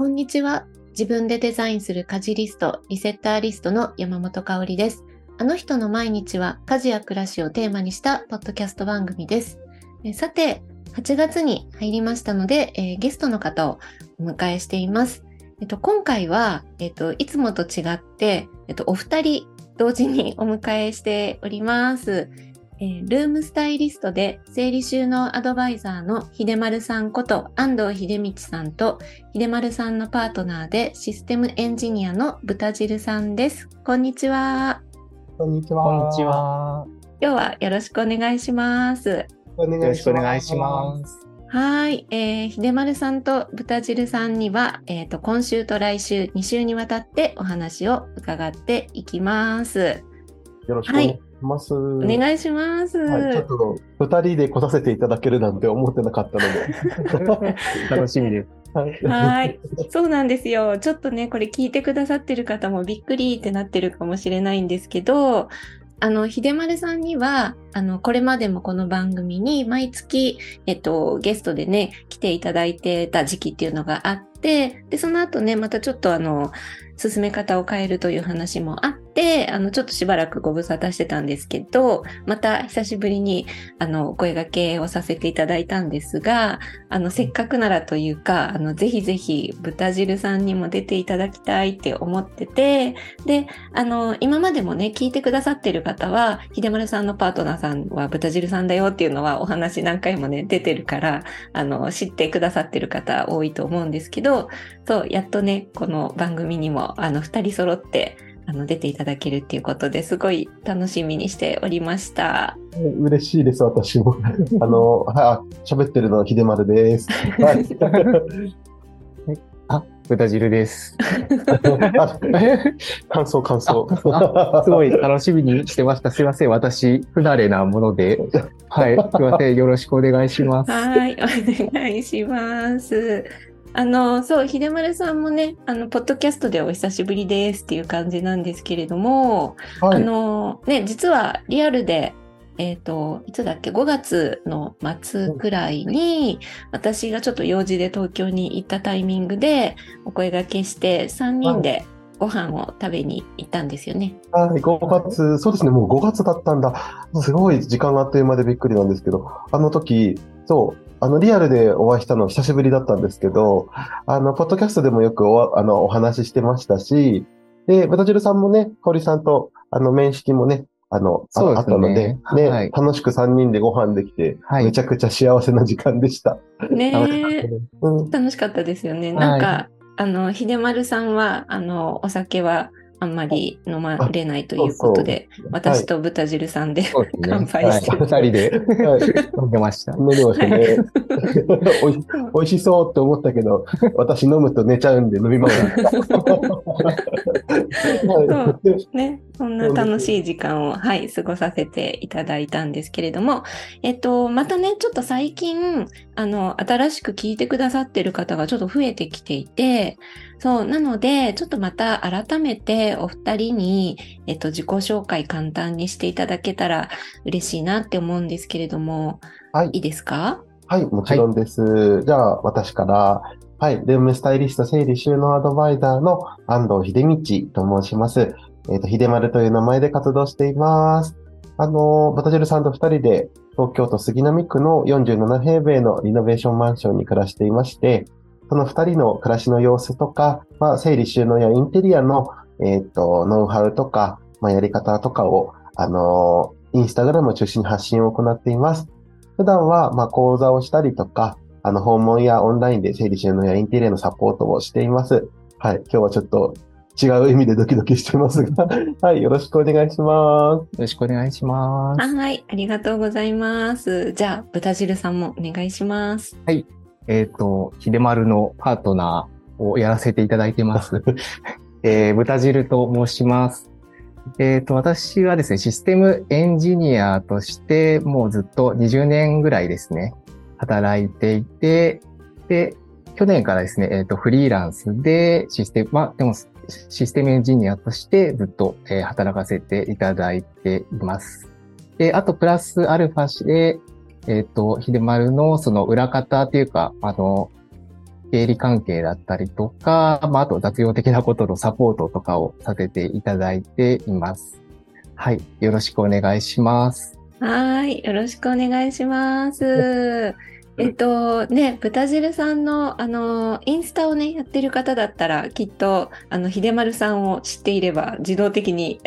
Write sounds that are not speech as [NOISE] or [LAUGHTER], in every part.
こんにちは。自分でデザインする家事リスト、リセッターリストの山本香里です。あの人の毎日は家事や暮らしをテーマにしたポッドキャスト番組です。えさて、8月に入りましたので、えー、ゲストの方をお迎えしています。えっと、今回は、えっと、いつもと違って、えっと、お二人同時にお迎えしております。えー、ルームスタイリストで整理収納アドバイザーの秀丸さんこと安藤秀道さんと秀丸さんのパートナーでシステムエンジニアの豚汁さんです。こんにちは。こんにちは。こんにちは。今日はよろしくお願いします。よろしくお願いします。はい、えー、秀丸さんと豚汁さんには、えっ、ー、と、今週と来週2週にわたってお話を伺っていきます。よろしくお願いします。はいます。お願いします。はい、ちょっと二人で来させていただけるなんて思ってなかったので。[LAUGHS] 楽しみです。はい。そうなんですよ。ちょっとね、これ聞いてくださってる方もびっくりってなってるかもしれないんですけど、あの、秀丸さんには、あの、これまでもこの番組に毎月、えっと、ゲストでね、来ていただいてた時期っていうのがあって、で、その後ね、またちょっとあの、進め方を変えるという話もあって、あの、ちょっとしばらくご無沙汰してたんですけど、また久しぶりに、あの、お声掛けをさせていただいたんですが、あの、せっかくならというか、あの、ぜひぜひ、豚汁さんにも出ていただきたいって思ってて、で、あの、今までもね、聞いてくださってる方は、秀丸さんのパートナーさんは豚汁さんだよっていうのはお話何回もね、出てるから、あの、知ってくださってる方多いと思うんですけど、そう、やっとね、この番組にもあの2人揃ってあの出ていただけるっていうことですごい楽しみにしておりました。嬉しいです、私も。[LAUGHS] あの、は喋ってるのは秀丸です。はい、[LAUGHS] あ、豚汁です。[LAUGHS] 感想、感想。すごい楽しみにしてました。すいません。私、不慣れなもので。はい。すいません。よろしくお願いします。はい。お願いします。あの、そう、秀丸さんもね、あの、ポッドキャストでお久しぶりですっていう感じなんですけれども、はい、あの、ね、実はリアルで、えっ、ー、と、いつだっけ、5月の末くらいに、私がちょっと用事で東京に行ったタイミングで、お声掛けして、3人でご飯を食べに行ったんですよね。はい、5月、そうですね、もう5月だったんだ。すごい時間があっという間でびっくりなんですけど、あの時、そう、あの、リアルでお会いしたの久しぶりだったんですけど、あの、ポッドキャストでもよくお、あの、お話ししてましたし、で、ブタジルさんもね、香織さんと、あの、面識もね、あの、あね、あったので、ね、はい、楽しく3人でご飯できて、はい、めちゃくちゃ幸せな時間でした。ねえ、うん、楽しかったですよね。なんか、はい、あの、秀丸さんは、あの、お酒は、あんまり飲まれないということで、そうそう私と豚汁さんで、はい、乾杯して、二、人で、飲んで。ました。飲んでましたね。おい。しそうって思ったけど、私飲むと寝ちゃうんで飲みます。そうね、そんな楽しい時間を、はい、過ごさせていただいたんですけれども、えっと、またね、ちょっと最近、あの、新しく聞いてくださってる方がちょっと増えてきていて、そう、なので、ちょっとまた改めてお二人に、えっと、自己紹介簡単にしていただけたら嬉しいなって思うんですけれども、はい、いいですか？はい、もちろんです。はい、じゃあ、私から、はい、ルームスタイリスト整理収納アドバイザーの安藤秀道と申します。えっ、ー、と、秀丸という名前で活動しています。あの、バタジルさんと二人で東京都杉並区の47平米のリノベーションマンションに暮らしていまして、その二人の暮らしの様子とか、まあ、整理収納やインテリアの、えっ、と、ノウハウとか、まあ、やり方とかを、あのインスタグラムを中心に発信を行っています。普段は、まあ、講座をしたりとか、あの、訪問やオンラインで整理収納やインテリアのサポートをしています。はい。今日はちょっと違う意味でドキドキしてますが、[LAUGHS] はい、よろしくお願いします。よろしくお願いします。はい、ありがとうございます。じゃあ、豚汁さんもお願いします。はい。えっ、ー、と、秀丸のパートナーをやらせていただいてます。[LAUGHS] えー、豚汁と申します。えっ、ー、と、私はですね、システムエンジニアとして、もうずっと20年ぐらいですね、働いていて、で、去年からですね、えっ、ー、と、フリーランスでシステム、まあ、でも、システムエンジニアとしてずっと、え、働かせていただいています。で、あと、プラスアルファで、えっ、ー、と、秀丸のその裏方っていうか、あの、経理関係だったりとか、まあ、あと雑用的なことのサポートとかをさせていただいています。はい。よろしくお願いします。はい。よろしくお願いします。えっとね、豚汁さんの、あの、インスタをね、やってる方だったら、きっと、あの、秀丸さんを知っていれば、自動的に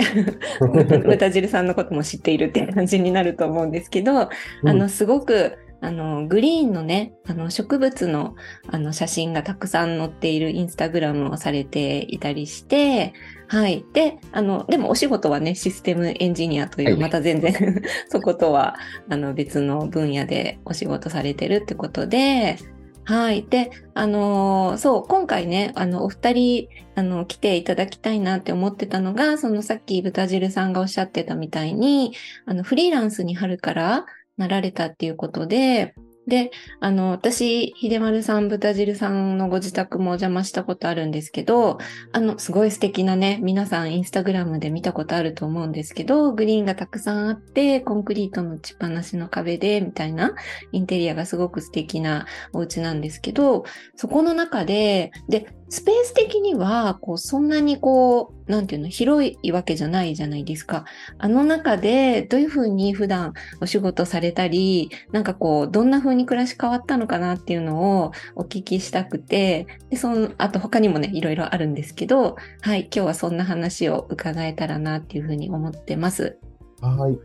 [LAUGHS] 豚汁さんのことも知っているって感じになると思うんですけど、あの、すごく、あの、グリーンのね、あの、植物の、あの、写真がたくさん載っているインスタグラムをされていたりして、はい。で、あの、でもお仕事はね、システムエンジニアという、はいまた全然 [LAUGHS] そことは、あの、別の分野でお仕事されてるってことで、はい。で、あのーそう、今回ね、あの、お二人、あの、来ていただきたいなって思ってたのが、そのさっき豚汁さんがおっしゃってたみたいに、あの、フリーランスに春からなられたっていうことで、で、あの、私、秀丸さん、豚汁さんのご自宅もお邪魔したことあるんですけど、あの、すごい素敵なね、皆さんインスタグラムで見たことあると思うんですけど、グリーンがたくさんあって、コンクリートの打ちっぱなしの壁で、みたいなインテリアがすごく素敵なお家なんですけど、そこの中で、で、スペース的には、こう、そんなにこう、なんていうの、広いわけじゃないじゃないですか。あの中で、どういうふうに普段お仕事されたり、なんかこう、どんな風に暮らし変わったのかなっていうのをお聞きしたくて、で、その、あと他にもね、いろいろあるんですけど、はい、今日はそんな話を伺えたらなっていうふうに思ってます。はい。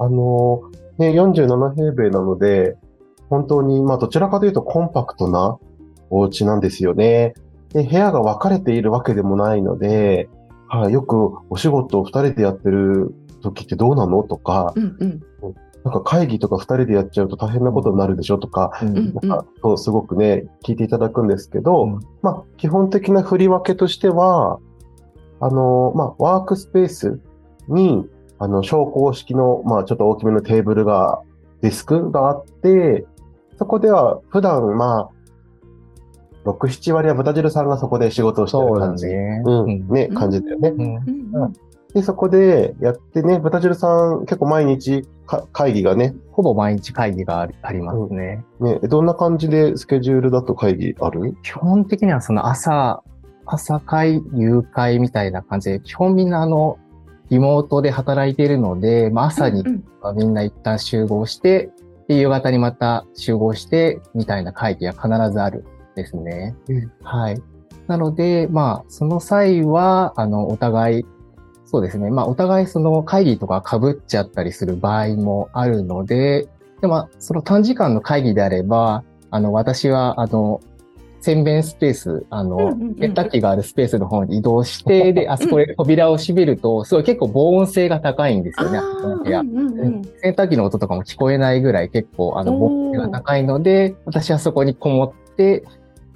あの、ね、47平米なので、本当に、まあ、どちらかというとコンパクトなお家なんですよね。で、部屋が分かれているわけでもないので、はい、よくお仕事を二人でやってる時ってどうなのとか、うんうん。なんか会議とか二人でやっちゃうと大変なことになるでしょとか、うんうんなんか、そう、すごくね、聞いていただくんですけど、うんまあ、基本的な振り分けとしては、あの、まあ、ワークスペースに、あの、昇降式の、まあ、ちょっと大きめのテーブルが、デスクがあって、そこでは普段、まあ、6、7割は豚汁さんがそこで仕事をしてそうだる感じ。ね。うん、ね、感じだよね。で、そこでやってね、豚汁さん結構毎日か会議がね、ほぼ毎日会議がありありますね。ね、どんな感じでスケジュールだと会議ある？基本的にはその朝、朝会、夕会みたいな感じで、基本みんなあの、リモートで働いているので、まあ、朝にうんみんな一旦集合して、で夕方にまた集合して、みたいな会議が必ずある。んですね。うんはい。なので、まあ、その際は、あの、お互い、そうですね。まあ、お互いその会議とか被っちゃったりする場合もあるので、でも、その短時間の会議であれば、あの、私は、あの、洗面スペース、あの洗濯機があるスペースの方に移動して、で、[LAUGHS] あそこで扉を閉めると、すごい結構防音性が高いんですよね。うんうんうん洗濯機の音とかも聞こえないぐらい結構、あの、防音性が高いので、私はそこにこもって、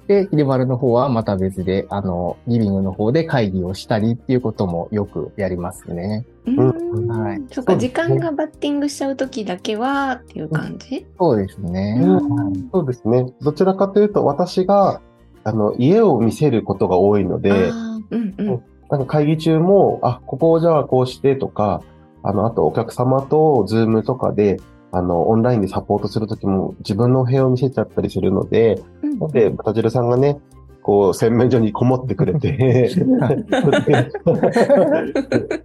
で、秀丸の方はまた別で、あの、リビングの方で会議をしたりっていうこともよくやりますね。うん。はい。そっか、時間がバッティングしちゃうときだけはっていう感じ、そうですね。うん。はい。そうですね。どちらかというと、私が、あの、家を見せることが多いので、うんうん。なんか会議中も、あ、ここをじゃあこうしてとか、あの、あとお客様とズームとかで、あの、オンラインでサポートするときも自分のお部屋を見せちゃったりするので、うんなんで、豚汁さんがね、こう、洗面所にこもってくれて、[LAUGHS]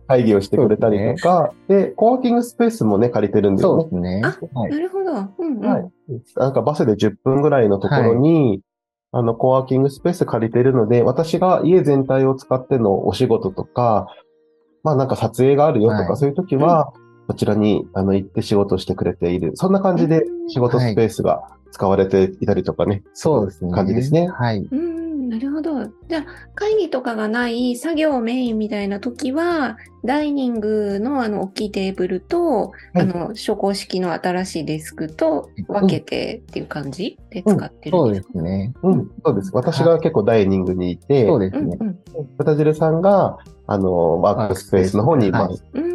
会議をしてくれたりとか、で、コワーキングスペースもね、借りてるんですよねそうで。すね。あはいなるほど。うんうん。はい。なんかバスで10分ぐらいのところに、あの、コワーキングスペース借りてるので、私が家全体を使ってのお仕事とか、まあなんか撮影があるよとか、はいそういう時は、こちらにあの行って仕事をしてくれている。そんな感じで仕事スペースが使われていたりとかね。そうですね。感じですね。はい。うん、なるほど。じゃあ、会議とかがない作業メインみたいな時は、ダイニングのあの大きいテーブルと、いあの、昇降式の新しいデスクと分けてっていう感じで使ってるそうでんですか、すね。うん、そうです。私が結構ダイニングにいて、そうですね。うんうん豚汁さんが、あの、ワークスペースの方にいます。うん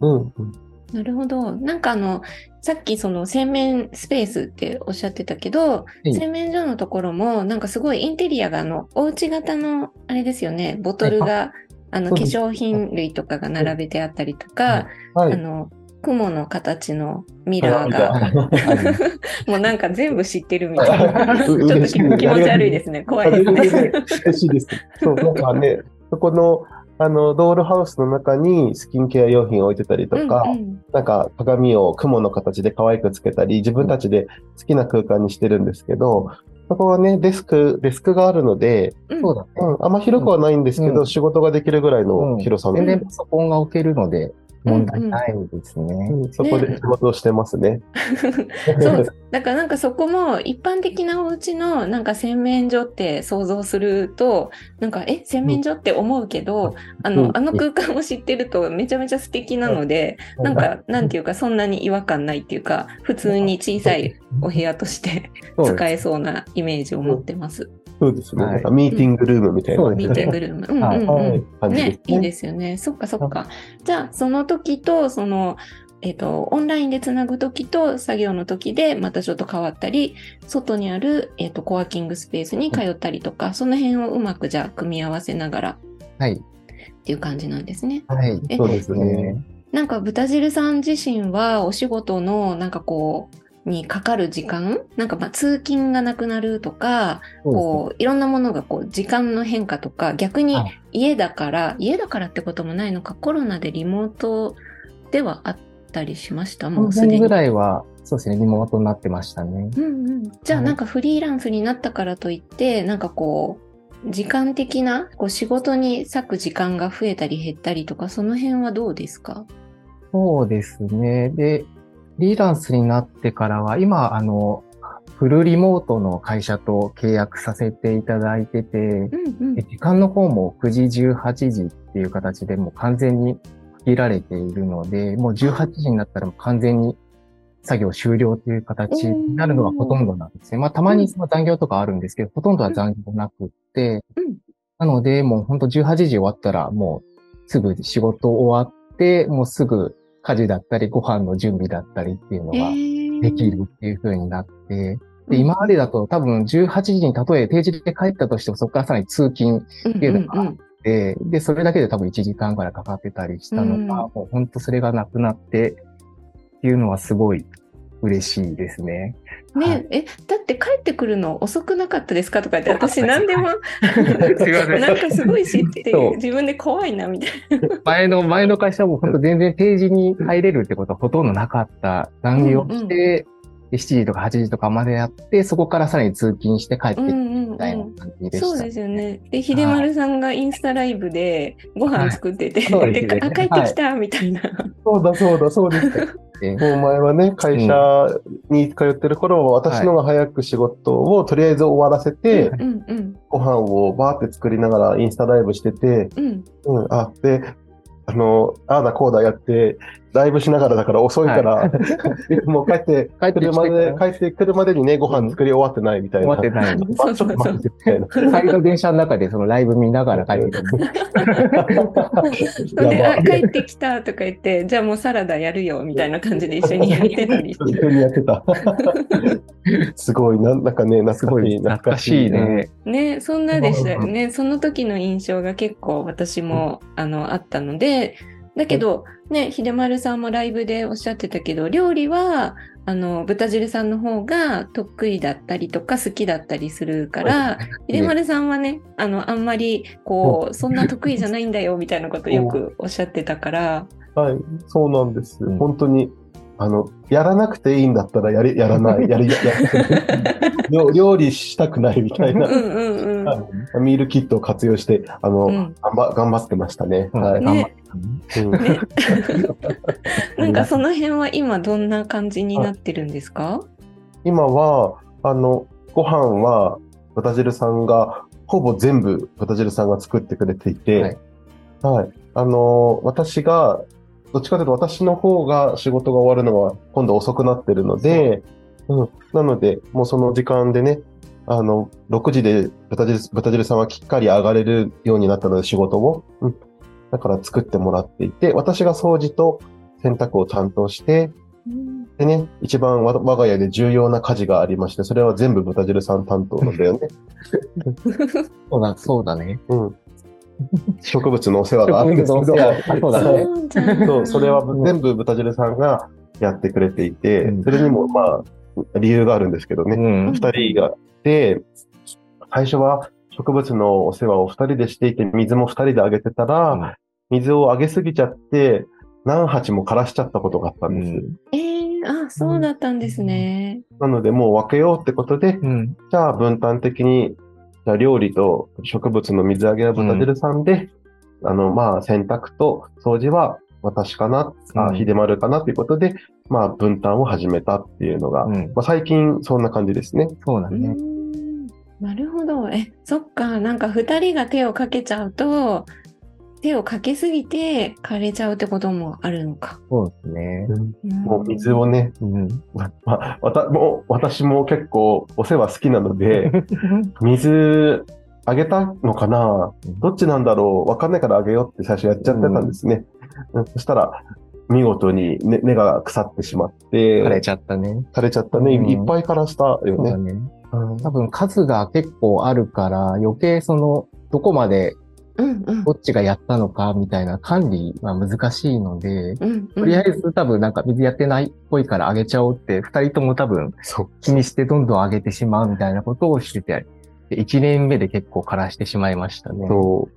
うん。うんなるほど。なんかあの、さっきその洗面スペースっておっしゃってたけど、い洗面所のところもなんかすごいインテリアがあの、お家型のあれですよね、ボトルが、あの、化粧品類とかが並べてあったりとか、はい。あの、雲の形のミラーが、あ [LAUGHS] もうなんか全部知ってるみたいな。ちょっと気持ち悪いですね。怖いですね。嬉しいです。そう、なんかね、そこの、あの、ドールハウスの中にスキンケア用品を置いてたりとか、うんうん。なんか鏡を雲の形で可愛くつけたり、自分たちで好きな空間にしてるんですけど、そこはね、デスク、デスクがあるので、うん。そうだね。うん、あんま広くはないんですけど、うん。仕事ができるぐらいの広さの、全然パソコンが置けるので問題ないですね。うんそこで仕事をしてますね。[LAUGHS] そうだからなんかそこも一般的なお家のなんか洗面所って想像するとなんかえ洗面所って思うけど、あうんのあの空間を知ってるとめちゃめちゃ素敵なので、なんかなんていうかそんなに違和感ないっていうか普通に小さいお部屋として使えそうなイメージを持ってます。そうですね。はいなんかミーティングルームみたいな、ねミーティングルーム。うんうんうん。ね、いいですよね。そっかそっか。じゃあ、その時と、その、えっ、と、オンラインでつなぐ時と作業の時でまたちょっと変わったり、外にある、えっ、と、コワーキングスペースに通ったりとか、その辺をうまくじゃあ組み合わせながらはい。っていう感じなんですね。はい。えそうですね。なんか、豚汁さん自身はお仕事の、なんかこう、にかかる時間？なんかまあ通勤がなくなるとか、こう、いろんなものがこう、時間の変化とか、逆にはい家だから、家だからってこともないのか、コロナでリモートではあったりしました？もうすでに。ぐらいは、そうですね、リモートになってましたね。うんうん。じゃあはいなんかフリーランスになったからといって、なんかこう、時間的な、こう仕事に割く時間が増えたり減ったりとか、その辺はどうですか？そうですね。で、フリーランスになってからは、今、あの、フルリモートの会社と契約させていただいてて、うんうんで。時間の方も9時、18時っていう形でもう完全に区切られているので、もう18時になったらもう完全に作業終了という形になるのがほとんどなんですね。まあたまにその残業とかあるんですけど、ほとんどは残業なくって、うんなのでもう本当18時終わったらもうすぐ仕事終わって、もうすぐ家事だったりご飯の準備だったりっていうのができるっていう風になって、で、今までだと多分18時にたとえ定時で帰ったとしてもそこからさらに通勤うんていうのがうんうんで、で、それだけで多分1時間ぐらいかかってたりしたのが、うん。もう本当それがなくなってっていうのはすごい嬉しいですね。はねえ、だって帰ってくるの遅くなかったですか？とかって、私何でも、[LAUGHS] なんかすごい知って自分で怖いなみたい前の、前の会社も本当全然定時に入れるってことはほとんどなかった。残業して、で7時とか8時とかまでやって、そこからさらに通勤して帰ってみたいなうん。感じでした。そうですよね。で、秀丸さんがインスタライブでご飯作ってて、そうですねであ帰ってきたみたいな。そうだそうだそうです。でもう前はね、会社に通ってる頃は、私の方が早く仕事をとりあえず終わらせて、うん。うんご飯をバーって作りながらインスタライブしてて、うん。うん、あ、で、あの、ああだこうだやって、ライブしながらだから遅いから、[LAUGHS] もう帰って帰ってくるまで、帰帰ってくるまでにね、ご飯作り終わってないみたいな。終わってない。あちょっと待って、みたいな。帰りの電車の中でそのライブ見ながら帰ってくる。[LAUGHS] で、あ、[LAUGHS] 帰ってきたとか言って、じゃあもうサラダやるよみたいな感じで一緒にやってたりして。一緒にやってた。すごい、なんなんかね、すごい懐懐かしい。ね。ね、そんなでしたよね。その時の印象が結構私も、あの、あったので、だけど、ね、秀丸さんもライブでおっしゃってたけど、料理は、あの、豚汁さんの方が得意だったりとか好きだったりするから、秀丸さんはね、あの、あんまり、こう、そんな得意じゃないんだよ、みたいなことよくおっしゃってたから、はい、そうなんです。うん。本当に、あの、やらなくていいんだったらやり、やらない、やり、や [LAUGHS] 料料理したくないみたいな、うんうんうん。はい。ミールキットを活用して、あの、うん。頑張頑張ってましたね。はい。ね頑張ったなんかその辺は今どんな感じになってるんですか？今は、あの、ご飯は、豚汁さんが、ほぼ全部豚汁さんが作ってくれていて、はい。あの、私が、どっちかというと私の方が仕事が終わるのは今度遅くなってるので、うん。なので、もうその時間でね、あの、6時で豚汁豚汁さんはきっかり上がれるようになったので仕事を。うん。だから作ってもらっていて、私が掃除と洗濯を担当して、でね、一番わ我が家で重要な家事がありまして、それは全部豚汁さん担当なんだよね。そうだ、そうだね。うん。植物のお世話があるんですけど、そうだね。そうそれは全部豚汁さんがやってくれていてうん、それにもまあ、理由があるんですけどね。うん二人がで、最初は植物のお世話を二人でしていて、水も二人であげてたら、うん水をあげすぎちゃって、何鉢も枯らしちゃったことがあったんです。えー、あ、そうだったんですね。なので、もう分けようってことで、うん。じゃあ分担的に、じゃあ料理と植物の水揚げは豚汁さんで、あの、まあ、洗濯と掃除は私かな、あうん秀丸かなということで、まあ、分担を始めたっていうのが、うん。まあ、最近そんな感じですね。そうだね。んなるほど。え、そっか。なんか二人が手をかけちゃうと、手をかけすぎて枯れちゃうってこともあるのか。そうですね。もう水をね、うん。まあ、わたもう私も結構お世話好きなので、[LAUGHS] 水あげたのかな？どっちなんだろう？わかんないからあげようって最初やっちゃってたんですね。うんそしたら、見事に根根が腐ってしまって、枯れちゃったね。枯れちゃったね。うんいっぱい枯らしたよね。そうだね。うん多分数が結構あるから、余計その、どこまでどっちがやったのかみたいな管理は難しいので、うんうん。とりあえず多分なんか水やってないっぽいからあげちゃおうって、二人とも多分そう。気にしてどんどんあげてしまうみたいなことをしてて、で一年目で結構枯らしてしまいましたね。そ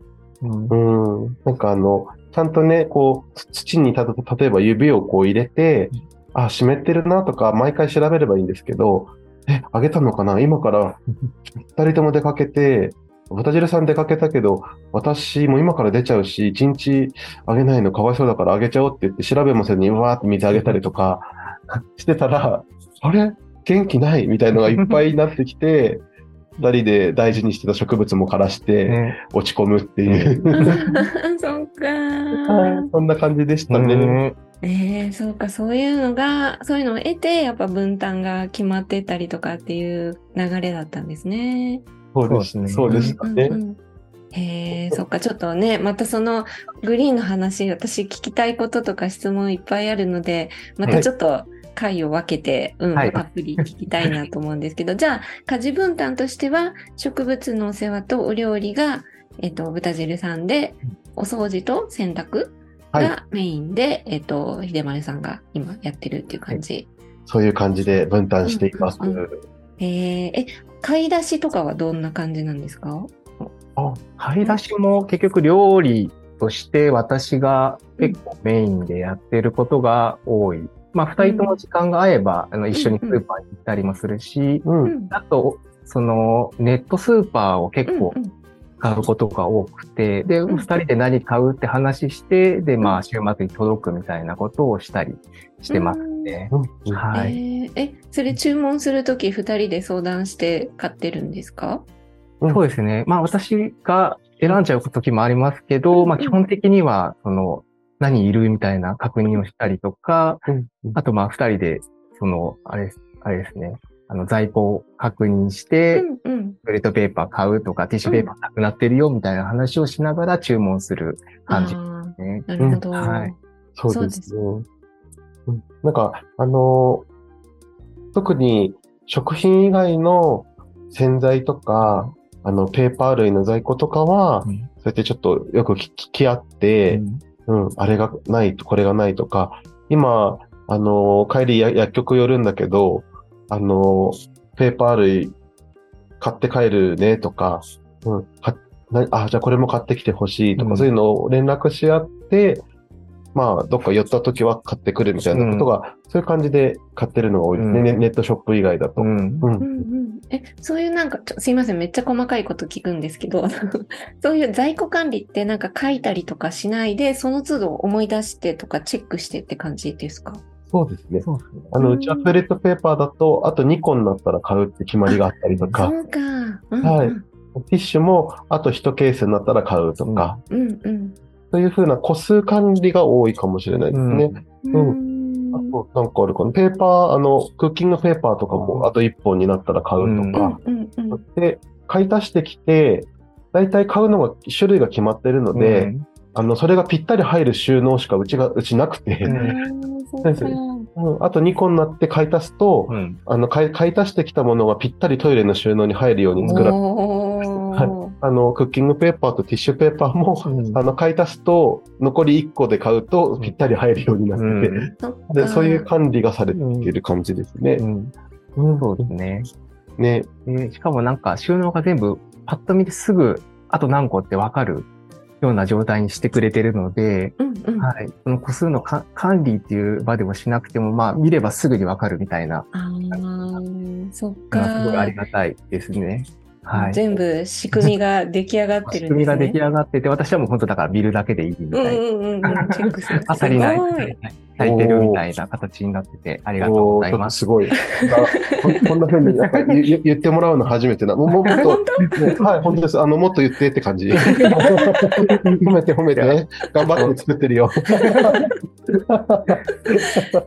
ううんう。ん。なんかあの、ちゃんとね、こう、土に例えば指をこう入れて、あ、湿ってるなとか、毎回調べればいいんですけど、え、あげたのかな？今から、二人とも出かけて、豚汁さん出かけたけど、私も今から出ちゃうし、一日あげないのかわいそうだからあげちゃおうって言って、調べもせずにわーって水あげたりとかしてたら、あれ？元気ない？みたいのがいっぱいになってきて、二人で大事にしてた植物も枯らしてね。落ち込むっていう、[LAUGHS] そっかはいそんな感じでしたね。うんえー、そうか、そういうのが、そういうのを得て、やっぱ分担が決まってたりとかっていう流れだったんですね。そうですね。そうでしたね。うんうんうん。へえ、そっか、ちょっとね、またそのグリーンの話、私聞きたいこととか質問いっぱいあるので、またちょっと回を分けて、うん、はい。たっぷり聞きたいなと思うんですけど、じゃあ、家事分担としては、植物のお世話とお料理が、えっと、豚汁さんで、お掃除と洗濯はいがメインで、えっと、秀丸さんが今やってるっていう感じ。そういう感じで分担しています。うんうんへえ、え、買い出しとかはどんな感じなんですか？あ買い出しも結局料理として私が結構メインでやってることが多い。まあ、二人とも時間が合えば、あの、一緒にスーパーに行ったりもするし、うん。うんあと、その、ネットスーパーを結構買うことが多くて、で、うん。二人で何買うって話して、で、まあ、週末に届くみたいなことをしたりしてますね。うん。はい。えーえ、それ注文するとき二人で相談して買ってるんですか？そうですね。まあ、私が選んじゃう時もありますけうんど、うん。まあ、基本的には、その、何いるみたいな確認をしたりとか、うん。あと、まあ、二人で、その、あれあれですね。あの、在庫を確認して、うんうん。トイレットペーパー買うとか、ティッシュペーパーなくなってるよ、みたいな話をしながら注文する感じであすね。ーなるほど。うんはいそうですね。うんなんか、あのー特に食品以外の洗剤とか、あの、ペーパー類の在庫とかは、うんそうやってちょっとよく聞き合って、うん、あれがないと、これがないとか、今、あのー帰りや薬局寄るんだけど、あのーペーパー類買って帰るねとか、うん、かなあ、じゃあこれも買ってきてほしいとか、うん。そういうのを連絡し合って、まあ、どっか寄った時は買ってくるみたいなことが、そういう感じで買ってるのが多いですね。うん。ネネットショップ以外だと。うん。うんうんうん。え、そういうなんか、ちょすいません、めっちゃ細かいこと聞くんですけど、[LAUGHS] そういう在庫管理ってなんか書いたりとかしないで、その都度思い出してとかチェックしてって感じですか？そうですね。そう。ですね。あの、うちはトイレットペーパーだと、あと2個になったら買うって決まりがあったりとか、そうか。うんはい。ティッシュもあと1ケースになったら買うとか、うんうん。そういうふうな個数管理が多いかもしれないですね。うん。うん。あと、なんかあるかな。ペーパー、あの、クッキングペーパーとかもあと1本になったら買うとか、うんうんうん。で、買い足してきて、大体買うのが、種類が決まってるので、あの、それがぴったり入る収納しかうちが、うちなくて、うんあーそうん。あと2個になって買い足すと、うん。あの買い、買い足してきたものがぴったりトイレの収納に入るように作られて、おおー。あの、クッキングペーパーとティッシュペーパーも、うん。あの、買い足すと、残り1個で買うとぴったり入るようになってて、で、そういう管理がされている感じですね。うん。うん。そうですね。ね。でしかもなんか収納が全部パッと見てすぐあと何個ってわかるような状態にしてくれてるので、うんうん。はい。その個数のか管理っていう場でもしなくても、まあ見ればすぐにわかるみたいな、ああ、そっのはすごいあかり。がたいですね。はい。全部仕組みが出来上がって仕組みるんですね。[LAUGHS] が出来上がってて、私はもう本当だから見るだけでいいみたいな。うんうんうんうん。チェックする。あ、足りない、すご足りないてるみたいな形になってて、ありがとうございます。すごい。あこ [LAUGHS] こんな風になんか言ってもらうの初めてな。もうもっと、ねはい、本当です。あの、もっと言ってって感じ。褒めて褒めて。頑張って作ってるよ。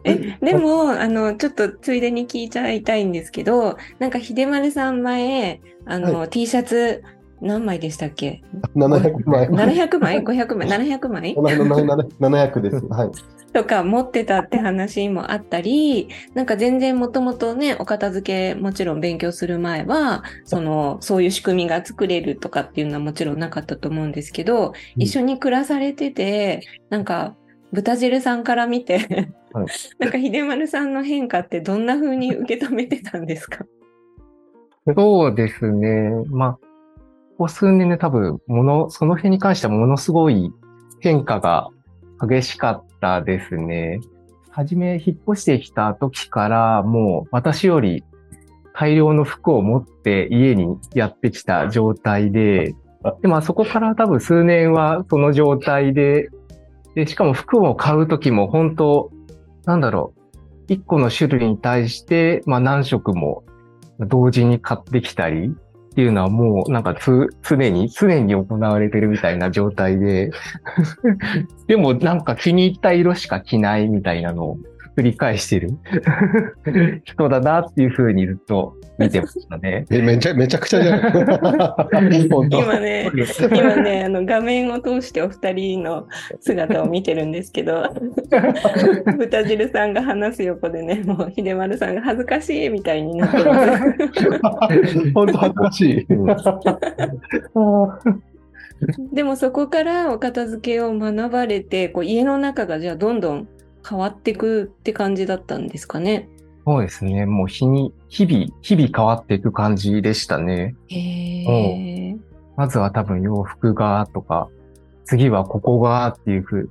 え、でも、あの、ちょっとついでに聞いちゃいたいんですけど、なんか、秀丸さん前、あの、T シャツ、何枚でしたっけ？700枚。?700 枚 ?500 枚 ?700 枚700です。はい。とか持ってたって話もあったり、なんか全然もともとね、お片付けもちろん勉強する前は、その、そういう仕組みが作れるとかっていうのはもちろんなかったと思うんですけど、一緒に暮らされてて、なんか、豚汁さんから見て、はいなんか秀丸さんの変化ってどんな風に受け止めてたんですか？そうですね。まあ、ここ数年で多分、もの、その辺に関してはものすごい変化が激しかったですね。はじめ引っ越してきた時から、もう私より大量の服を持って家にやってきた状態で、で、まあそこから多分数年はその状態で、で、しかも服を買う時も本当、なんだろう、一個の種類に対して、まあ何色も同時に買ってきたりっていうのはもうなんかつ常に、常に行われてるみたいな状態で、[LAUGHS] でもなんか気に入った色しか着ないみたいなのを繰り返してる [LAUGHS] 人だなっていうふうにずっと見てましたね。[LAUGHS] えめちゃめちゃくちゃじゃない。[LAUGHS] 今ね、今ね、あの画面を通してお二人の姿を見てるんですけど、豚汁さんが話す横でね、もう秀丸さんが恥ずかしいみたいになってます。本当恥ずかしい。でもそこからお片付けを学ばれて、こう家の中がじゃあどんどん変わっていくって感じだったんですかね。そうですね。もう日に、日々、日々変わっていく感じでしたね。へえ。まずは多分洋服がとか、次はここがっていうふう、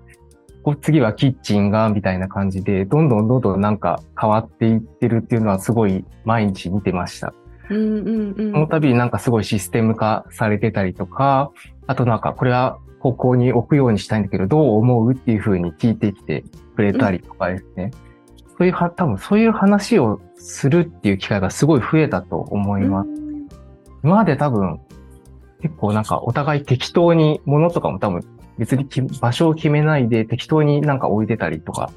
こ次はキッチンがみたいな感じで、どんどんどんどんなんか変わっていってるっていうのはすごい毎日見てました。うんうんうん。その度になんかすごいシステム化されてたりとか、あとなんかこれはここに置くようにしたいんだけど、どう思うっていうふうに聞いてきてくれたりとかですね。そういうは、多分そういう話をするっていう機会がすごい増えたと思います。今まで多分結構なんかお互い適当に物とかも多分別にき場所を決めないで適当になんか置いてたりとか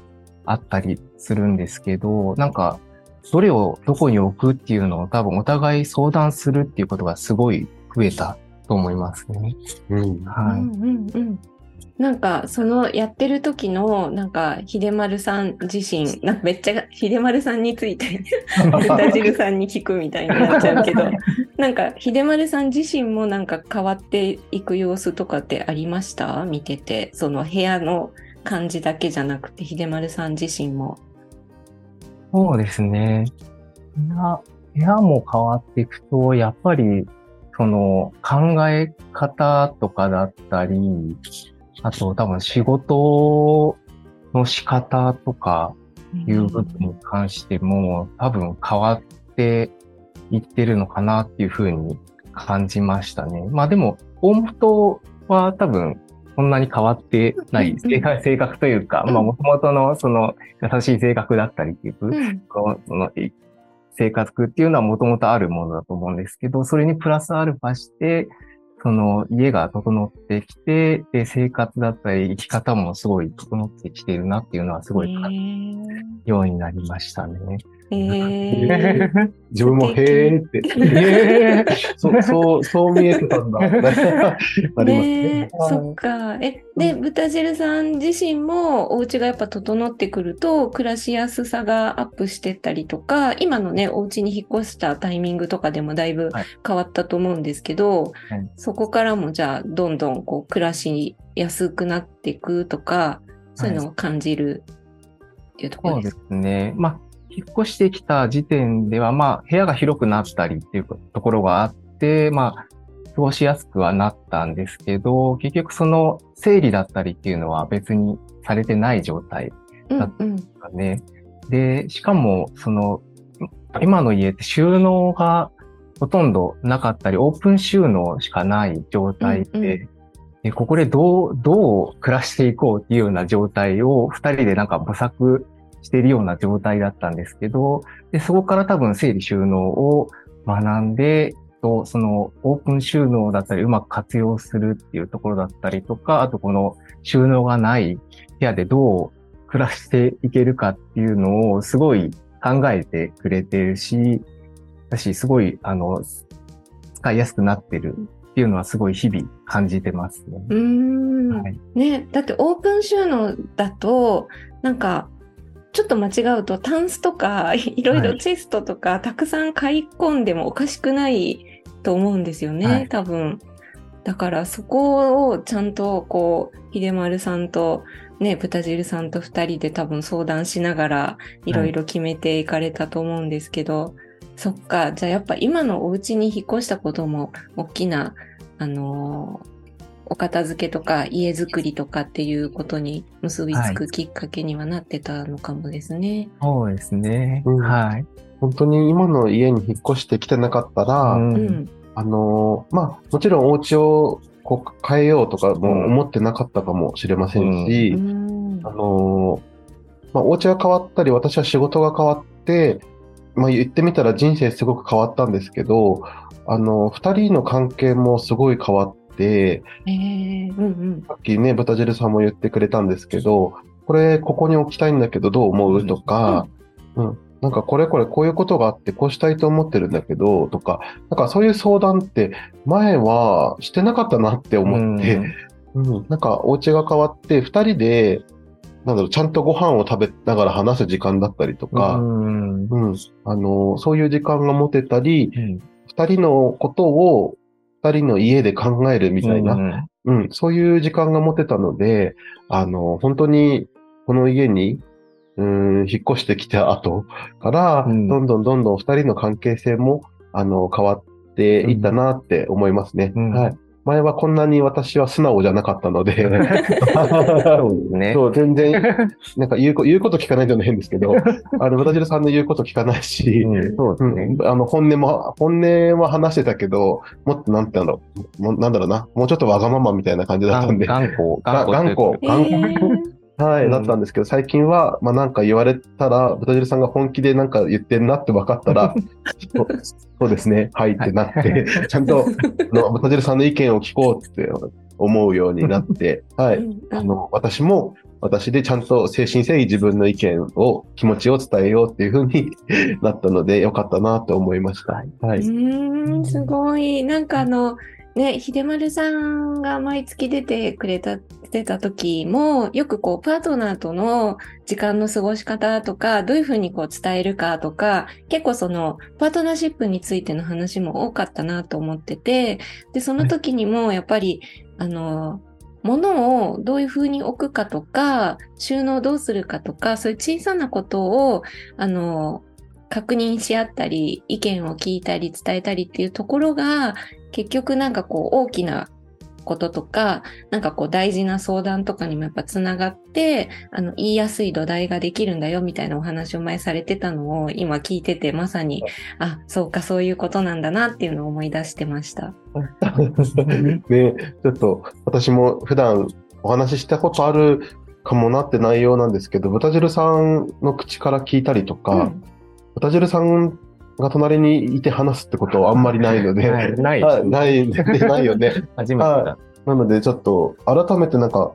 あったりするんですけど、なんかどれをどこに置くっていうのを多分お互い相談するっていうことがすごい増えたと思いますね。うん。はい。うんうんうん。なんか、そのやってる時の、なんか、秀丸さん自身、なんかめっちゃ、秀丸さんについて、[LAUGHS] 豚汁さんに聞くみたいになっちゃうけど、なんか、秀丸さん自身もなんか変わっていく様子とかってありました？見てて、その部屋の感じだけじゃなくて、秀丸さん自身も。そうですね。部屋部屋も変わっていくと、やっぱり、その考え方とかだったり、あと多分仕事の仕方とかいう部分に関しても、多分変わっていってるのかなっていうふうに感じましたね。まあでも、大元は多分そんなに変わってないうん性格性格というか、うん。まあ元々のその優しい性格だったりっていう、うん。その生活苦っていうのはもともとあるものだと思うんですけど、それにプラスアルファして、その家が整ってきて、で、生活だったり生き方もすごい整ってきてるなっていうのはすごい感じるようになりましたね。えー、[LAUGHS] 自分もへーって。え [LAUGHS] そう、そう、そう見えてたんだ。[LAUGHS] なりますね。そっか。え、で、豚汁さん自身もお家がやっぱ整ってくると、暮らしやすさがアップしてったりとか、今のね、お家に引っ越したタイミングとかでもだいぶはい変わったと思うんですけど、はいそこからもじゃあ、どんどんこう、暮らしやすくなっていくとか、そういうのを感じるっていうところでそうですすね。まあ、引っ越してきた時点では、まあ、部屋が広くなったりっていうところがあって、まあ、過ごしやすくはなったんですけど、結局その整理だったりっていうのは別にされてない状態うんうん。かね。で、しかも、その、今の家って収納がほとんどなかったり、オープン収納しかない状態で、うんうでここでどう、どう暮らしていこうっていうような状態を二人でなんか模索しているような状態だったんですけど、で、そこから多分整理収納を学んで、とそのオープン収納だったりうまく活用するっていうところだったりとか、あとこの収納がない部屋でどう暮らしていけるかっていうのをすごい考えてくれてるし、だし、すごい、あの、使いやすくなってるっていうのはすごい日々感じてますね。うーん。はい。ね、だってオープン収納だと、なんか、ちょっと間違うとタンスとか、[LAUGHS] いろいろはい。チェストとか、たくさん買い込んでもおかしくないと思うんですよね、はい。多分。だからそこをちゃんとこう、秀丸さんとね、豚汁さんと二人で多分相談しながらいろいろ決めていかれたと思うんですけど、そっか、じゃあやっぱ今のお家に引っ越したことも大きな、あのーお片付けとか家づくりとかっていうことに結びつくきっかけにはなってたのかもですね。そうですね。うんはい。本当に今の家に引っ越してきてなかったら、うんうん。あのーまあ、もちろんお家をこう変えようとかも思ってなかったかもしれませんし、うんあのーまあ、お家が変わったり、私は仕事が変わって、まあ、言ってみたら人生すごく変わったんですけど、あの、二人の関係もすごい変わって、えー、うんうん。さっきね、豚汁さんも言ってくれたんですけど、これここに置きたいんだけどどう思う？とか、うん、なんかこれこれこういうことがあってこうしたいと思ってるんだけどとか、なんかそういう相談って前はしてなかったなって思って、うん、なんかお家が変わって二人で、なんだろう、ちゃんとご飯を食べながら話す時間だったりとうか、ん。うん、あの、そういう時間が持てたり、うん。二人のことを二人の家で考えるみたいな、うんうん、そういう時間が持てたので、あの、本当にこの家に、うん、引っ越してきた後から、うん。どんどんどんどん二人の関係性も、あの、変わっていったなって思いますね。うん。はい。前はこんなに私は素直じゃなかったので、[LAUGHS] そうですね。そう、全然、[LAUGHS] なんか言うこ言うこと聞かないというのは変ですけど、[LAUGHS] あの、ブラジルさんの言うこと聞かないし、うんそうですね。うん、あの、本音も、本音は話してたけど、もっとなんて言うんだろう、もなんだろうな、もうちょっとわがままみたいな感じだったんで、頑固。が頑固、え頑ー固、はい、うんだったんですけど、最近は、まあなんか言われたら、ブタジルさんが本気でなんか言ってんなって分かったら、[LAUGHS] そうですね、はいってなって、ちゃんと、あのブタジルさんの意見を聞こうって思うようになって、はい。うんあの、私も、私でちゃんと精神誠意自分の意見を、気持ちを伝えようっていうふうに [LAUGHS] なったので、よかったなと思いました。はうい。ーん、すごい。なんかあの、ね、秀丸さんが毎月出てくれた、出た時も、よくこう、パートナーとの時間の過ごし方とか、どういうふうにこう伝えるかとか、結構その、パートナーシップについての話も多かったなと思ってて、で、その時にも、やっぱり、あの、物をどういうふうに置くかとか、収納どうするかとか、そういう小さなことを、あの、確認し合ったり、意見を聞いたり伝えたりっていうところが、結局なんかこう大きなこととか、なんかこう大事な相談とかにもやっぱつながって、あの、言いやすい土台ができるんだよみたいなお話を前されてたのを今聞いててまさに、あ、そうかそういうことなんだなっていうのを思い出してました。[LAUGHS] ね、ちょっと私も普段お話ししたことあるかもなって内容なんですけど、豚汁さんの口から聞いたりとか、うん豚汁さんが隣にいて話すってことはあんまりないので、[LAUGHS] ないないあない、[LAUGHS] ないよね。初めてだ。なのでちょっと改めてなんか、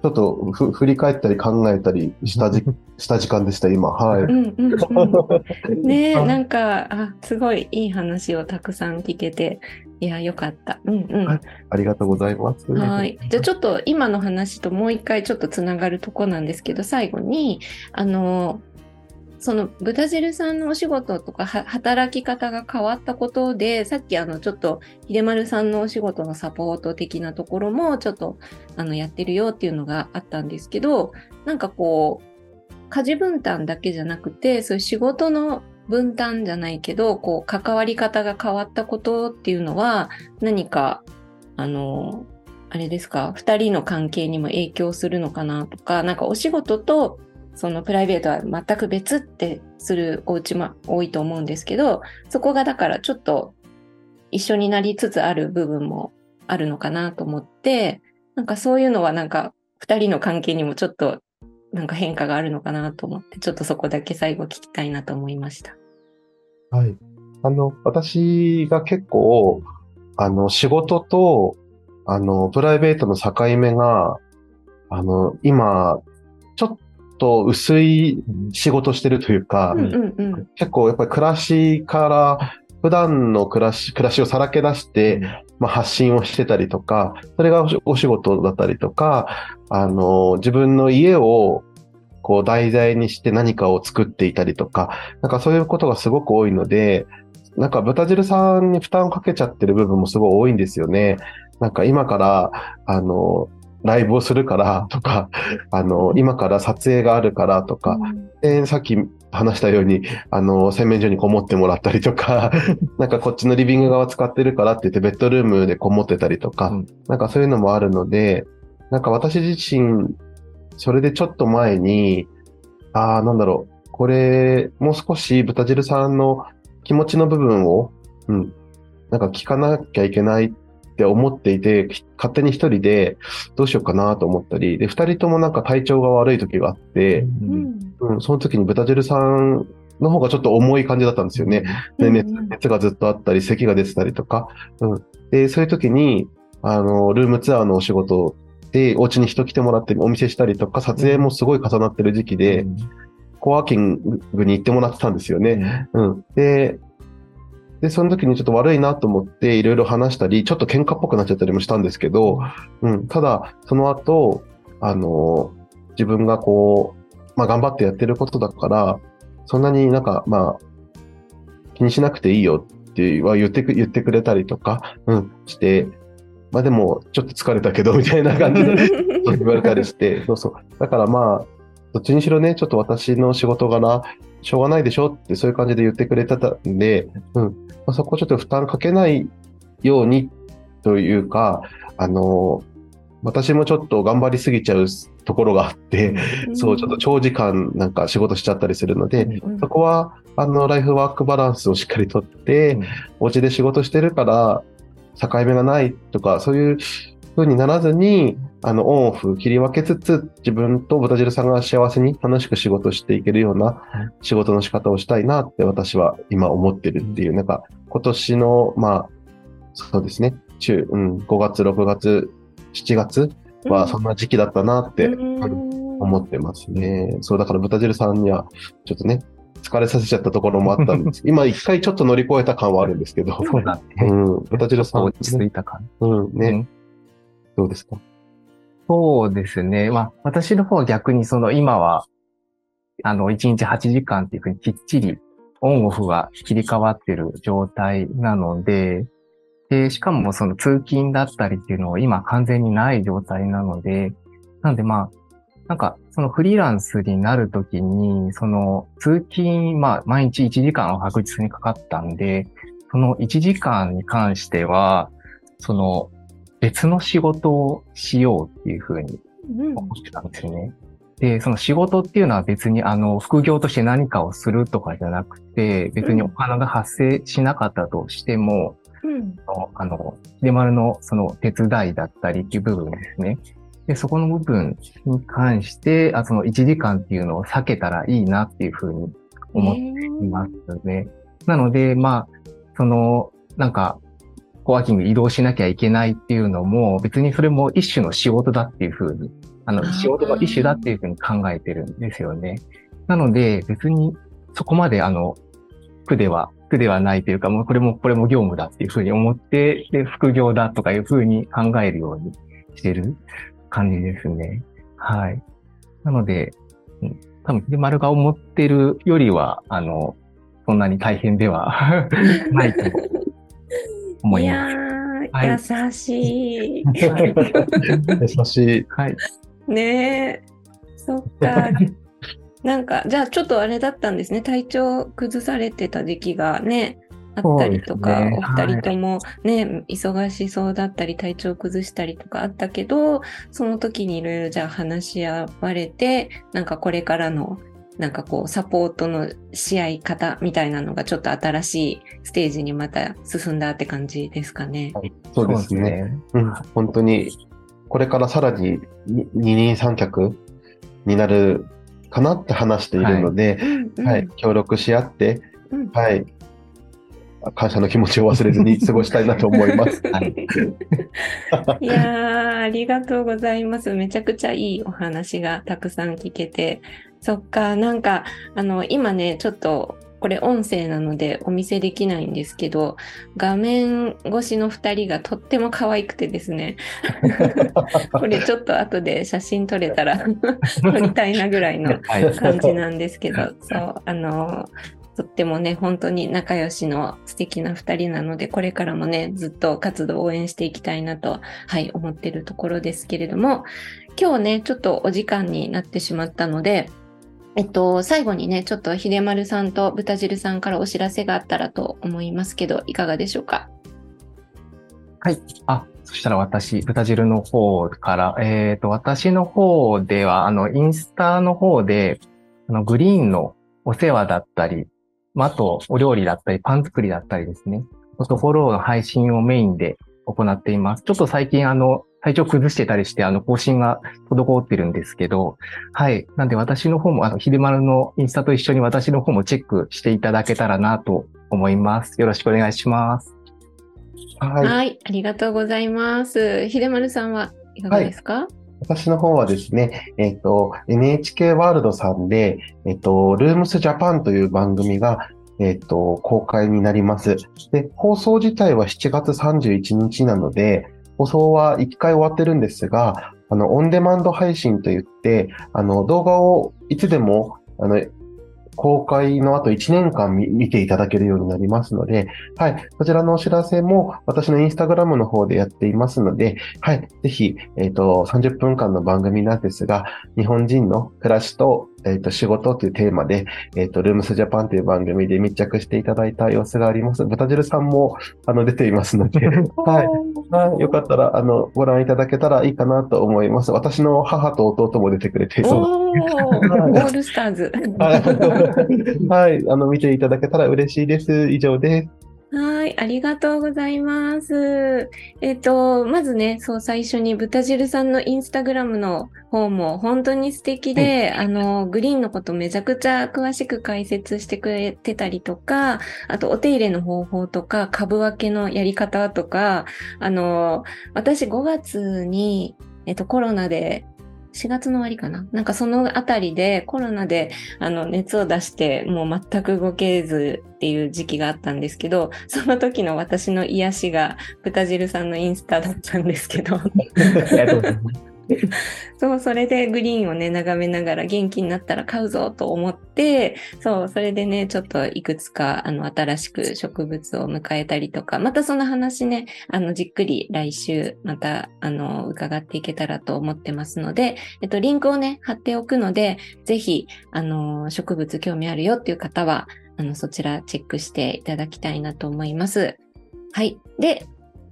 ちょっとふ振り返ったり考えたりしたじ [LAUGHS] した時間でした、今。はい。うんうんうん。ねえ、なんか、あ、すごいいい話をたくさん聞けて、いや、よかった。うんうん。はいありがとうございます。はい。じゃあちょっと今の話ともう一回ちょっとつながるとこなんですけど、最後に、あの、その豚汁さんのお仕事とか働き方が変わったことで、さっきあのちょっと秀丸さんのお仕事のサポート的なところもちょっとあのやってるよっていうのがあったんですけど、なんかこう、家事分担だけじゃなくて、そういう仕事の分担じゃないけど、こう関わり方が変わったことっていうのは何かあの、あれですか、二人の関係にも影響するのかなとか、なんかお仕事とそのプライベートは全く別ってするお家も多いと思うんですけど、そこがだからちょっと一緒になりつつある部分もあるのかなと思って、なんかそういうのはなんか二人の関係にもちょっとなんか変化があるのかなと思って、ちょっとそこだけ最後聞きたいなと思いました。はい。あの、私が結構、あの、仕事と、あの、プライベートの境目が、あの、今、ちょっと薄い仕事してるというか、うんうんうん。結構やっぱり暮らしから、普段の暮らし、暮らしをさらけ出して、まあ、発信をしてたりとか、それがお仕お仕事だったりとか、あの、自分の家を、こう題材にして何かを作っていたりとか、なんかそういうことがすごく多いので、なんか豚汁さんに負担をかけちゃってる部分もすごい多いんですよね。なんか今から、あの、ライブをするからとか、あの、今から撮影があるからとか、で、さっき話したように、あの、洗面所にこもってもらったりとか、[LAUGHS] なんかこっちのリビング側使ってるからって言ってベッドルームでこもってたりとか、うん。なんかそういうのもあるので、なんか私自身、それでちょっと前に、ああ、なんだろう、これ、もう少し豚汁さんの気持ちの部分を、うん、なんか聞かなきゃいけないって思っていて、勝手に一人でどうしようかなと思ったり、で、二人ともなんか体調が悪い時があって、うんうん、その時に豚汁さんの方がちょっと重い感じだったんですよね。で、熱うんうん熱がずっとあったり、咳が出てたりとか。うん。で、そういう時に、あの、ルームツアーのお仕事で、お家に人来てもらってお見せしたりとか、撮影もすごい重なってる時期で、コワーキングに行ってもらってたんですよね。うん。で、で、その時にちょっと悪いなと思っていろいろ話したり、ちょっと喧嘩っぽくなっちゃったりもしたんですけど、うん。ただ、その後、あの、自分がこう、まあ頑張ってやってることだから、そんなになんか、まあ、気にしなくていいよっては言ってく、言ってくれたりとか、うん、して、まあでも、ちょっと疲れたけど、みたいな感じで [LAUGHS] 言われたりして、そうそう。だからまあ、どっちにしろね、ちょっと私の仕事柄、しょうがないでしょって、そういう感じで言ってくれてたんで、うん。まあ、そこをちょっと負担かけないようにというか、あの、私もちょっと頑張りすぎちゃうところがあって、そう、ちょっと長時間なんか仕事しちゃったりするので、うん。そこは、あの、ライフワークバランスをしっかりとって、うん。お家で仕事してるから、境目がないとか、そういう風にならずに、あの、オンオフ切り分けつつ、自分と豚汁さんが幸せに楽しく仕事していけるような仕事の仕方をしたいなって私は今思ってるっていう、なんか、今年の、まあ、そうですね、中、うん、5月、6月、7月はそんな時期だったなって思ってますね。そう、だから豚汁さんには、ちょっとね、疲れさせちゃったところもあったんです。[LAUGHS] 今一回ちょっと乗り越えた感はあるんですけど。そうだうね。ん。豚汁さん、落ち着いた感うん、じ。ね、どうですか？そうですね。まあ、私の方は逆にその今は、あの、1日8時間っていうふうにきっちりオンオフが切り替わってる状態なので、で、しかもその通勤だったりっていうのは今完全にない状態なので、なんでまあ、なんかそのフリーランスになるときに、その通勤、まあ毎日1時間は確実にかかったんで、その1時間に関しては、その別の仕事をしようっていうふうにうん思ってたんですよね。で、その仕事っていうのは別にあの、副業として何かをするとかじゃなくて、別にお金が発生しなかったとしても、うんあの、秀丸のその手伝いだったりっていう部分ですね。で、そこの部分に関して、あその1時間っていうのを避けたらいいなっていうふうに思っていますね。なので、まあ、その、なんか、コワーキング移動しなきゃいけないっていうのも、別にそれも一種の仕事だっていうふうにあの、仕事の一種だっていうふうに考えてるんですよね。なので、別にそこまであの、苦では、苦ではないというか、もうこれも、これも業務だっていうふうに思って、で、副業だとかいうふうに考えるようにしてる感じですね。はい。なので、多分、秀丸が思ってるよりは、あの、そんなに大変では [LAUGHS] ないと思います。いやー、優しい。優しい。はい。ねえ。そっか。[LAUGHS] なんか、じゃあちょっとあれだったんですね。体調崩されてた時期がね、あったりとか、ね、お二人ともね、はい、忙しそうだったり、体調崩したりとかあったけど、その時にいろいろじゃあ話し合われて、なんかこれからのなんかこう、サポートの試合方みたいなのがちょっと新しいステージにまた進んだって感じですかね。はい、そうですね。うん、本当に、これからさらに二人三脚になるかなって話しているので、はい、はい、協力し合って、うん、はい、感謝の気持ちを忘れずに過ごしたいなと思います。[LAUGHS] はい、[LAUGHS] いやー、ありがとうございます。めちゃくちゃいいお話がたくさん聞けて、そっか、なんか、あの、今ね、ちょっと、これ音声なのでお見せできないんですけど、画面越しの2人がとっても可愛くてですね。[LAUGHS] これちょっと後で写真撮れたら [LAUGHS] 撮りたいなぐらいの感じなんですけど、そう、あの、とってもね、本当に仲良しの素敵な2人なので、これからもね、ずっと活動を応援していきたいなと、はい、思ってるところですけれども、今日ね、ちょっとお時間になってしまったので、えっと、最後にね、ちょっと秀丸さんと豚汁さんからお知らせがあったらと思いますけど、いかがでしょうか？はい。あ、そしたら私、豚汁の方から、えっ、ー、と、私の方では、あの、インスタの方で、あの、グリーンのお世話だったり、あ、と、お料理だったり、パン作りだったりですね。あと、フォローの配信をメインで行っています。ちょっと最近、あの、体調崩してたりして、あの、更新が滞ってるんですけど、はい。なんで私の方も、あの、ひでまるのインスタと一緒に私の方もチェックしていただけたらなと思います。よろしくお願いします。はい。はい、ありがとうございます。ひでまるさんはいかがですか、はい私の方はですね、えっ、ー、と、NHK ワールドさんで、えっ、ー、と、ルームスジャパンという番組が、えっ、ー、と、公開になります。で、放送自体は7月31日なので、放送は1回終わってるんですが、あの、オンデマンド配信といって、あの、動画をいつでも、あの、公開の後1年間見ていただけるようになりますので、はい、こちらのお知らせも私のインスタグラムの方でやっていますので、はい、ぜひ、えっ、ー、と、30分間の番組なんですが、日本人の暮らしとえっ、ー、と、仕事というテーマで、えっ、ー、と、ルームスジャパンという番組で密着していただいた様子があります。豚汁さんも、あの、出ていますので、[LAUGHS] はい。はい。よかったら、あの、ご覧いただけたらいいかなと思います。私の母と弟も出てくれていそうオールスターズ。はい。あの、見ていただけたら嬉しいです。以上です。はい、ありがとうございます。えっ、と、まずね、そう、最初に豚汁さんのインスタグラムの方も本当に素敵で、はい、あの、グリーンのことめちゃくちゃ詳しく解説してくれてたりとか、あとお手入れの方法とか、株分けのやり方とか、あの、私5月に、えっと、コロナで4月の終わりかななんかそのあたりでコロナであの熱を出してもう全く動けずっていう時期があったんですけど、その時の私の癒しが豚汁さんのインスタだったんですけど。[LAUGHS] ありがとうございます。[LAUGHS] そう、それでグリーンをね、眺めながら元気になったら買うぞと思って、そう、それでね、ちょっといくつか、あの、新しく植物を迎えたりとか、またその話ね、あの、じっくり来週、また、あの、伺っていけたらと思ってますので、えっと、リンクをね、貼っておくので、ぜひ、あの、植物興味あるよっていう方は、あの、そちらチェックしていただきたいなと思います。はい。で、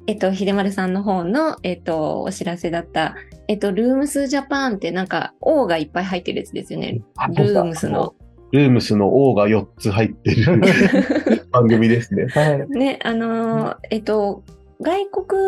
えっと、秀丸さんの方の、えっと、お知らせだった、えっと、ルームスジャパンってなんか、O がいっぱい入ってるやつですよね。ルームスの。ルームスの O が4つ入ってる [LAUGHS] 番組ですね。はい。ね、あのー、えっと、外国、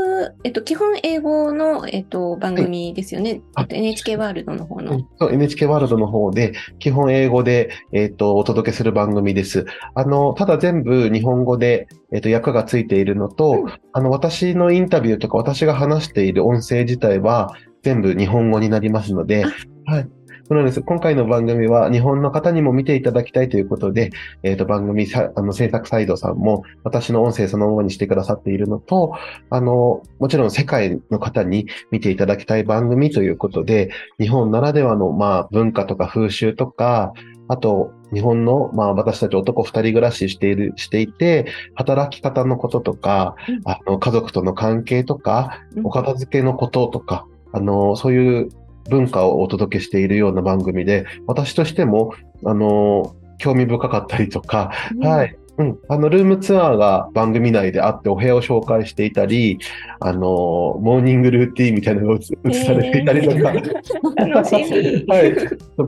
えっと、基本英語の、えっと、番組ですよね。はい、NHK ワールドの方の。そう、NHK ワールドの方で、基本英語で、えっと、お届けする番組です。あの、ただ全部日本語で、えっと、役がついているのと、うん、あの、私のインタビューとか私が話している音声自体は、全部日本語になりますので、はい。そうなんです。今回の番組は日本の方にも見ていただきたいということで、えっ、と、番組さ、あの、制作サイドさんも私の音声そのままにしてくださっているのと、あの、もちろん世界の方に見ていただきたい番組ということで、日本ならではの、まあ、文化とか風習とか、あと、日本の、まあ、私たち男二人暮らししている、していて、働き方のこととか、うんあの、家族との関係とか、うんお片付けのこととか、あの、そういう文化をお届けしているような番組で、私としても、あの、興味深かったりとか、はい。うん。あの、ルームツアーが番組内であって、お部屋を紹介していたり、あの、モーニングルーティーンみたいなのが映映されていたりとか。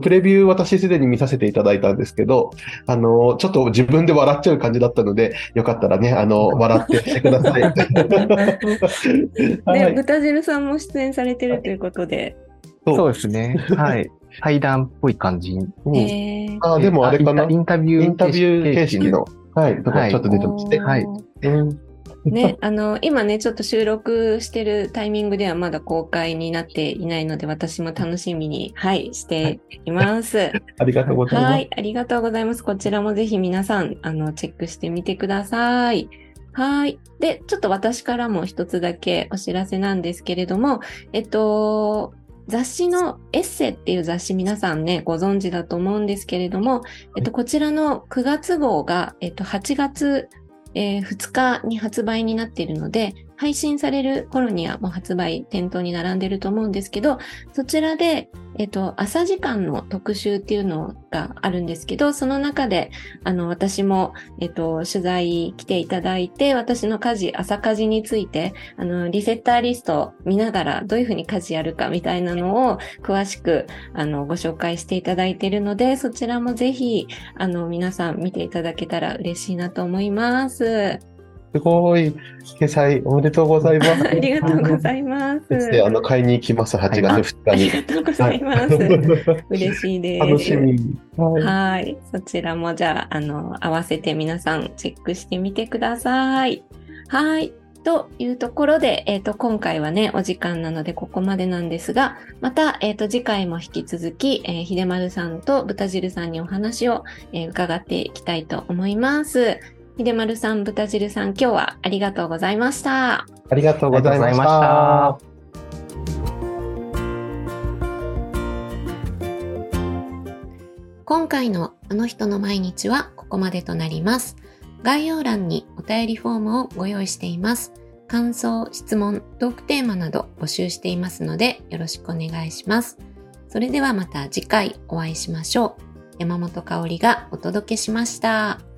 プレビュー私すでに見させていただいたんですけど、あの、ちょっと自分で笑っちゃう感じだったので、よかったらね、あの、笑ってしてください。[LAUGHS] はね、い。豚汁さんも出演されてるということで。そうそうですね。はい。対談っぽい感じ。うんえーあ、でもあれかな？インタビューインタビュー形式の、はい、とかちょっと出てまして、はいうんね、あの、今ね、ちょっと収録してるタイミングではまだ公開になっていないので、私も楽しみに、はい、しています。[LAUGHS] ありがとうございます。はい、ありがとうございます。こちらもぜひ皆さん、あの、チェックしてみてください。はい。で、ちょっと私からも一つだけお知らせなんですけれども、えっと、雑誌のエッセっていう雑誌皆さんね、ご存知だと思うんですけれども、えっと、こちらの9月号が、えっと、8月、えー2日に発売になっているので、配信される頃にはもう発売店頭に並んでると思うんですけど、そちらで、えっと、朝時間の特集っていうのがあるんですけど、その中で、あの、私も、えっと、取材来ていただいて、私の家事、朝家事について、あの、リセッターリスト見ながら、どういうふうに家事やるかみたいなのを詳しく、あの、ご紹介していただいているので、そちらもぜひ、あの、皆さん見ていただけたら嬉しいなと思います。すごい。掲載おめでとうございます。ありがとうございます。そして、あの、買いに行きます、8月2あり日に。がとうございます。はい嬉しいです。楽しみ。はい。はい。そちらもじゃあ、あの、合わせて皆さんチェックしてみてください。はい。というところで、えっ、と、今回はね、お時間なのでここまでなんですが、また、えっ、と、次回も引き続き、えー、秀丸さんと豚汁さんにお話を、えー伺っていきたいと思います。秀丸さん、豚汁さん、今日はありがとうございました。ありがとうございました。今回のあの人の毎日はここまでとなります。概要欄にお便りフォームをご用意しています。感想、質問、トークテーマなど募集していますのでよろしくお願いします。それではまた次回お会いしましょう。山本香里がお届けしました。